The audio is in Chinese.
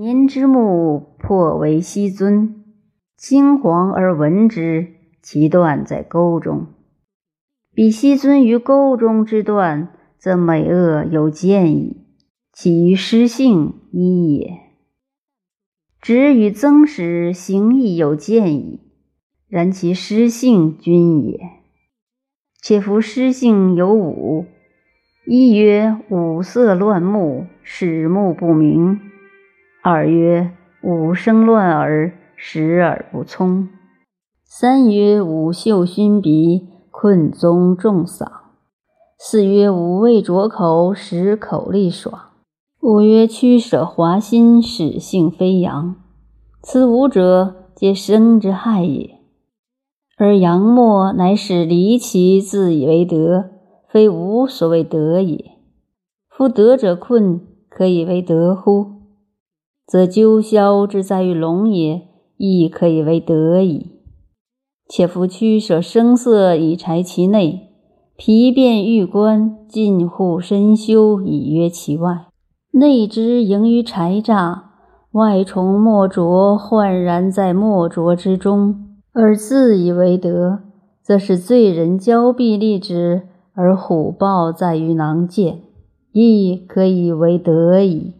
年之木，破为西尊，青黄而闻之，其断在沟中。彼西尊于沟中之断，则美恶有见矣，其于失性一也。止与增时，行亦有见矣，然其失性均也。且夫失性有五：一曰五色乱目，使目不明。二曰五声乱耳，使耳不聪；三曰五嗅熏鼻，困宗重嗓；四曰五味浊口，使口力爽；五曰驱舍华心，使性飞扬。此五者，皆生之害也。而阳末乃使离其自以为德，非吾所谓德也。夫德者困，可以为德乎？则鸠枭之在于龙也，亦可以为德矣。且夫驱舍声色以柴其内，皮变玉关，近乎深修以约其外。内之盈于柴诈，外重莫浊，焕然在莫浊之中，而自以为德，则是罪人骄臂立之，而虎豹在于囊见，亦可以为德矣。